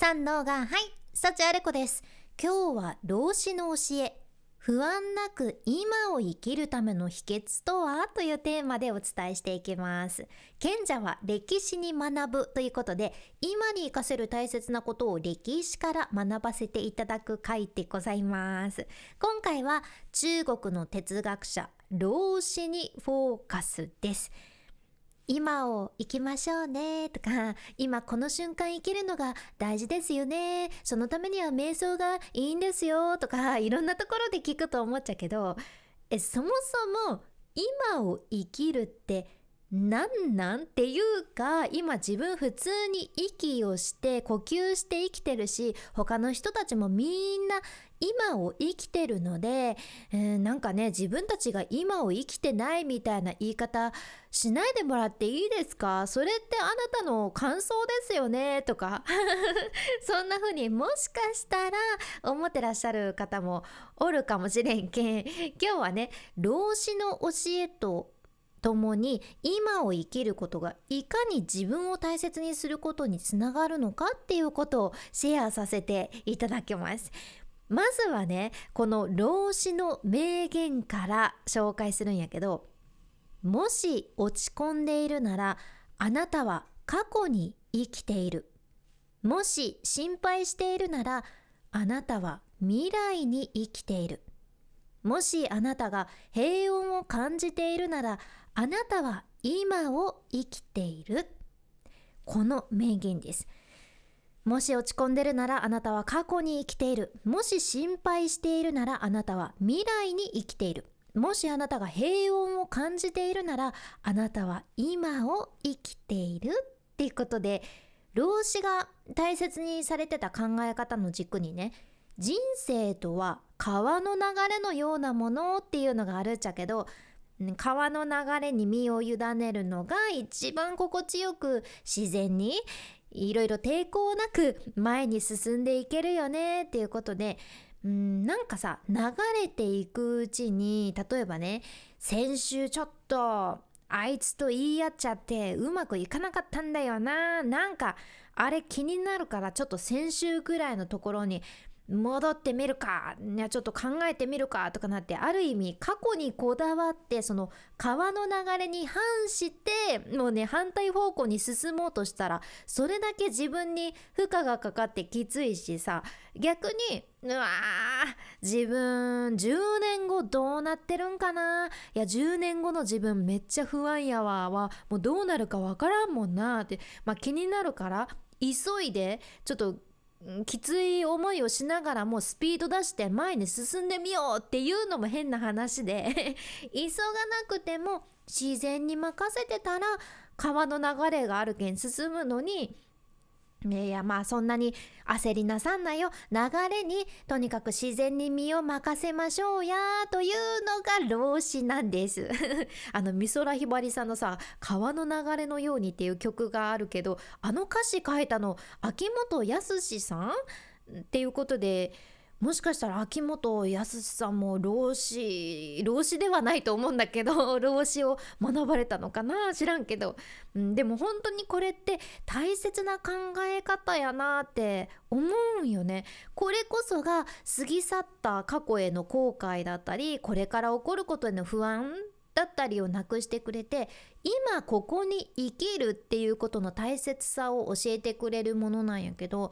三能がはい幸あれ子です。今日は老子の教え不安なく今を生きるための秘訣とは？というテーマでお伝えしていきます。賢者は歴史に学ぶということで今に生かせる大切なことを歴史から学ばせていただく回でございます。今回は中国の哲学者老子にフォーカスです。今を生きましょうねとか今この瞬間生きるのが大事ですよねそのためには瞑想がいいんですよとかいろんなところで聞くと思っちゃうけどえそもそも今を生きるって何なんっていうか今自分普通に息をして呼吸して生きてるし他の人たちもみんな今を生きてるので、えー、なんかね自分たちが今を生きてないみたいな言い方しないでもらっていいですか？それってあなたの感想ですよね？とか。そんな風にもしかしたら思ってらっしゃる方もおるかもしれんけん。今日はね老子の教えと共に今を生きることがいかに自分を大切にすることにつながるのかっていうことをシェアさせていただきます。まずはねこの老子の名言から紹介するんやけどもし落ち込んでいるならあなたは過去に生きているもし心配しているならあなたは未来に生きているもしあなたが平穏を感じているならあなたは今を生きている。この名言です。もし落ち込んでるならあなたは過去に生きている。もし心配しているならあなたは未来に生きている。もしあなたが平穏を感じているならあなたは今を生きている。っていうことで老子が大切にされてた考え方の軸にね人生とは川の流れのようなものっていうのがあるっちゃけど川の流れに身を委ねるのが一番心地よく自然にいろいろ抵抗なく前に進んでいけるよねっていうことでうんなんかさ流れていくうちに例えばね先週ちょっとあいつと言い合っちゃってうまくいかなかったんだよななんかあれ気になるからちょっと先週ぐらいのところに戻ってみるかちょっと考えてみるかとかなってある意味過去にこだわってその川の流れに反してもうね反対方向に進もうとしたらそれだけ自分に負荷がかかってきついしさ逆にうわ自分10年後どうなってるんかな？いや10年後の自分めっちゃ不安やわはもうどうなるかわからんもんなってまあ気になるから急いでちょっときつい思いをしながらもスピード出して前に進んでみようっていうのも変な話で 急がなくても自然に任せてたら川の流れがあるけん進むのにいやまあそんなに焦りなさんなよ。流れにとにかく自然に身を任せましょうやというのが老子なんです。あの美空ひばりさんのさ「川の流れのように」っていう曲があるけどあの歌詞書いたの秋元康さん？っていうことでもしかしたら秋元康さんも老子老子ではないと思うんだけど 老子を学ばれたのかな？知らんけど、うん、でも本当にこれって大切な考え方やなって思うんよね。これこそが過ぎ去った過去への後悔だったりこれから起こることへの不安だったりをなくしてくれて今ここに生きるっていうことの大切さを教えてくれるものなんやけど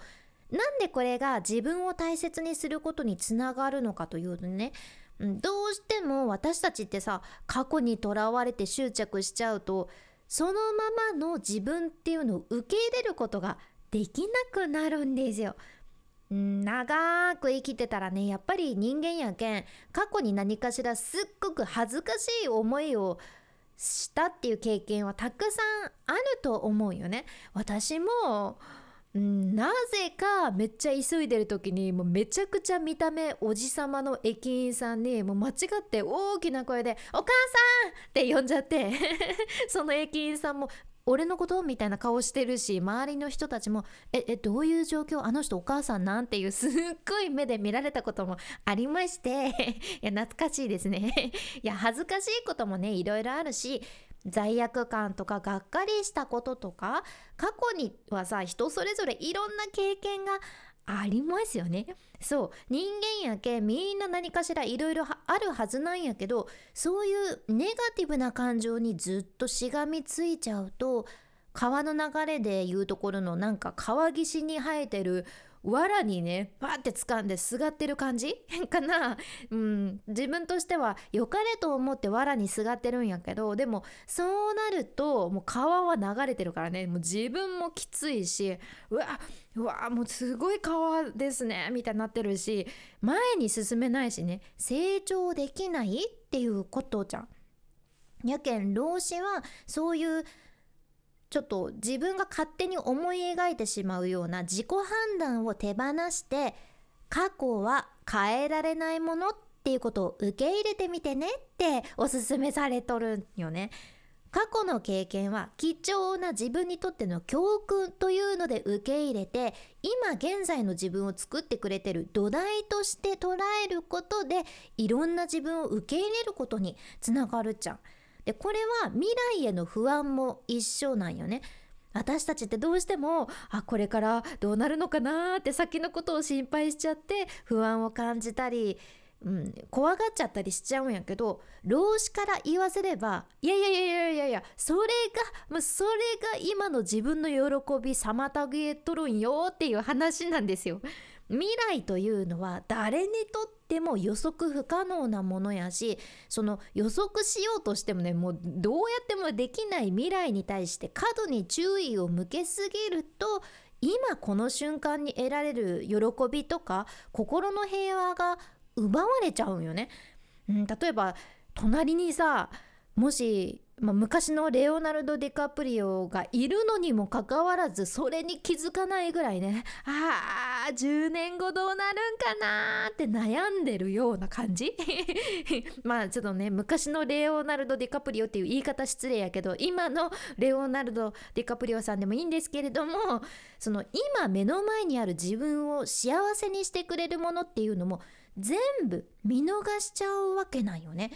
なんでこれが自分を大切にすることにつながるのかというとねどうしても私たちってさ過去にとらわれて執着しちゃうとそのままの自分っていうのを受け入れることができなくなるんですよ。長く生きてたらねやっぱり人間やけん過去に何かしらすっごく恥ずかしい思いをしたっていう経験はたくさんあると思うよね。私もなぜかめっちゃ急いでる時にもうめちゃくちゃ見た目おじさまの駅員さんにもう間違って大きな声で「お母さん!」って呼んじゃって その駅員さんも俺のこと？みたいな顔してるし周りの人たちも「ええどういう状況あの人お母さんなん?」ていうすっごい目で見られたこともありまして いや懐かしいですね いや恥ずかしいこともねいろいろあるし罪悪感とかがっかりしたこととか過去にはさ人それぞれいろんな経験がありますよね。そう。人間やけみんな何かしらいろいろあるはずなんやけどそういうネガティブな感情にずっとしがみついちゃうと川の流れでいうところのなんか川岸に生えてる藁にねパーって掴んですがってる感じ？かな？うん。自分としては良かれと思って藁にすがってるんやけどでもそうなるともう川は流れてるからね。もう自分もきついしうわうわもうすごい川ですねみたいになってるし前に進めないしね成長できないっていうことじゃん。やけん老子はそういうちょっと自分が勝手に思い描いてしまうような自己判断を手放して過去は変えられないものっていうことを受け入れてみてねっておすすめされとるんよね。過去の経験は貴重な自分にとっての教訓というので受け入れて今現在の自分を作ってくれてる土台として捉えることでいろんな自分を受け入れることにつながるじゃん。でこれは未来への不安も一緒なんよね。私たちってどうしてもあこれからどうなるのかなって先のことを心配しちゃって不安を感じたり、うん、怖がっちゃったりしちゃうんやけど老子から言わせればいやいやいやいやいやいやそれがもうそれが今の自分の喜び妨げとるんよっていう話なんですよ。未来というのは誰にとっても予測不可能なものやしその予測しようとしてもねもうどうやってもできない未来に対して過度に注意を向けすぎると今この瞬間に得られる喜びとか心の平和が奪われちゃうんよね。うん、例えば隣にさもしまあ、昔のレオナルド・ディカプリオがいるのにもかかわらずそれに気づかないぐらいねあー10年後どうなるんかなって悩んでるような感じ？まあちょっとね昔のレオナルド・ディカプリオっていう言い方失礼やけど今のレオナルド・ディカプリオさんでもいいんですけれどもその今目の前にある自分を幸せにしてくれるものっていうのも全部見逃しちゃうわけなんよね。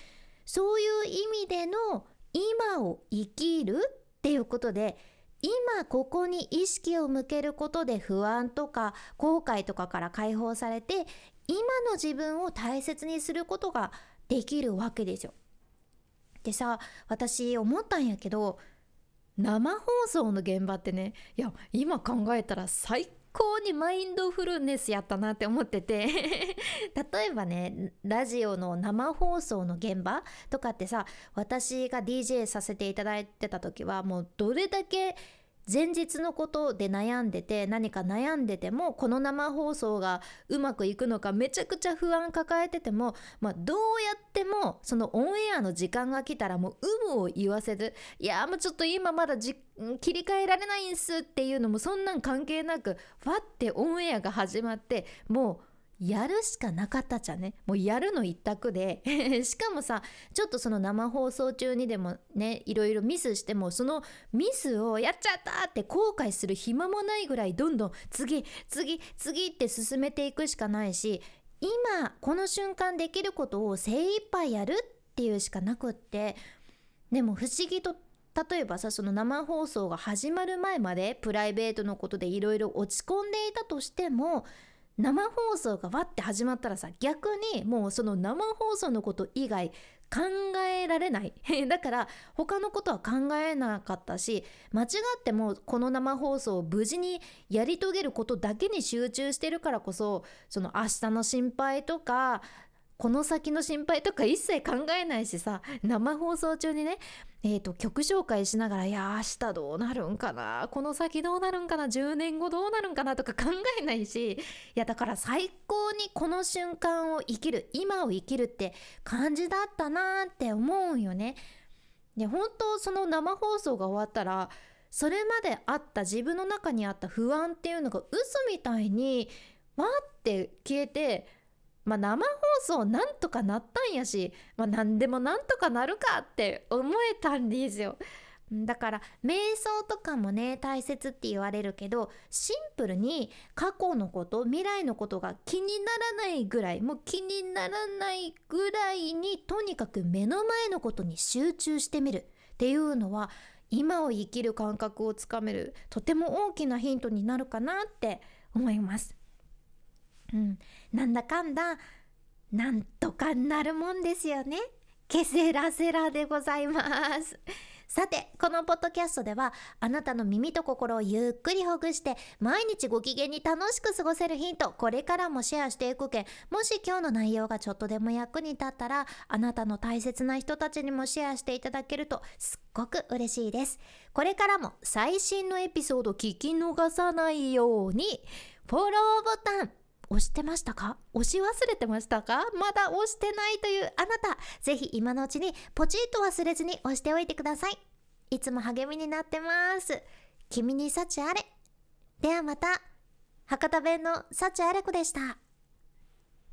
そういう意味での今を生きるっていうことで今ここに意識を向けることで不安とか後悔とかから解放されて今の自分を大切にすることができるわけですよ。でさ私思ったんやけど生放送の現場ってねいや今考えたら最高にマインドフルネスやったなって思ってて。例えばねラジオの生放送の現場とかってさ私が DJ させていただいてた時はもうどれだけ前日のことで悩んでて何か悩んでてもこの生放送がうまくいくのかめちゃくちゃ不安抱えてても、まあ、どうやってもそのオンエアの時間が来たらもう有無を言わせずいやもうちょっと今まだ切り替えられないんすっていうのもそんなん関係なくファってオンエアが始まってもうやるしかなかったじゃね。もうやるの一択で。しかもさちょっとその生放送中にでもねいろいろミスしてもそのミスをやっちゃったって後悔する暇もないぐらいどんどん次次次って進めていくしかないし今この瞬間できることを精一杯やるっていうしかなくってでも不思議と例えばさその生放送が始まる前までプライベートのことでいろいろ落ち込んでいたとしても生放送がわって始まったらさ逆にもうその生放送のこと以外考えられない。だから他のことは考えなかったし間違ってもこの生放送を無事にやり遂げることだけに集中してるからこそその明日の心配とかこの先の心配とか一切考えないしさ生放送中にねえーと、曲紹介しながらいや明日どうなるんかなこの先どうなるんかな10年後どうなるんかなとか 考えないしいやだから最高にこの瞬間を生きる今を生きるって感じだったなって思うよね。で本当その生放送が終わったらそれまであった自分の中にあった不安っていうのが嘘みたいにわって消えてまあ、生放送なんとかなったんやし、まあ、何でもなんとかなるかって思えたんですよ。だから瞑想とかもね大切って言われるけどシンプルに過去のこと未来のことが気にならないぐらいもう気にならないぐらいにとにかく目の前のことに集中してみるっていうのは今を生きる感覚をつかめるとても大きなヒントになるかなって思います。うん、なんだかんだなんとかなるもんですよね。ケセラセラでございます。さて、このポッドキャストでは、あなたの耳と心をゆっくりほぐして、毎日ご機嫌に楽しく過ごせるヒント、これからもシェアしていくけん、もし今日の内容がちょっとでも役に立ったら、あなたの大切な人たちにもシェアしていただけると、すっごく嬉しいです。これからも最新のエピソード聞き逃さないように、フォローボタン、押してましたか？押し忘れてましたか？まだ押してないというあなた、ぜひ今のうちにポチッと忘れずに押しておいてください。いつも励みになってます。君に幸あれ。ではまた。博多弁の幸あれ子でした。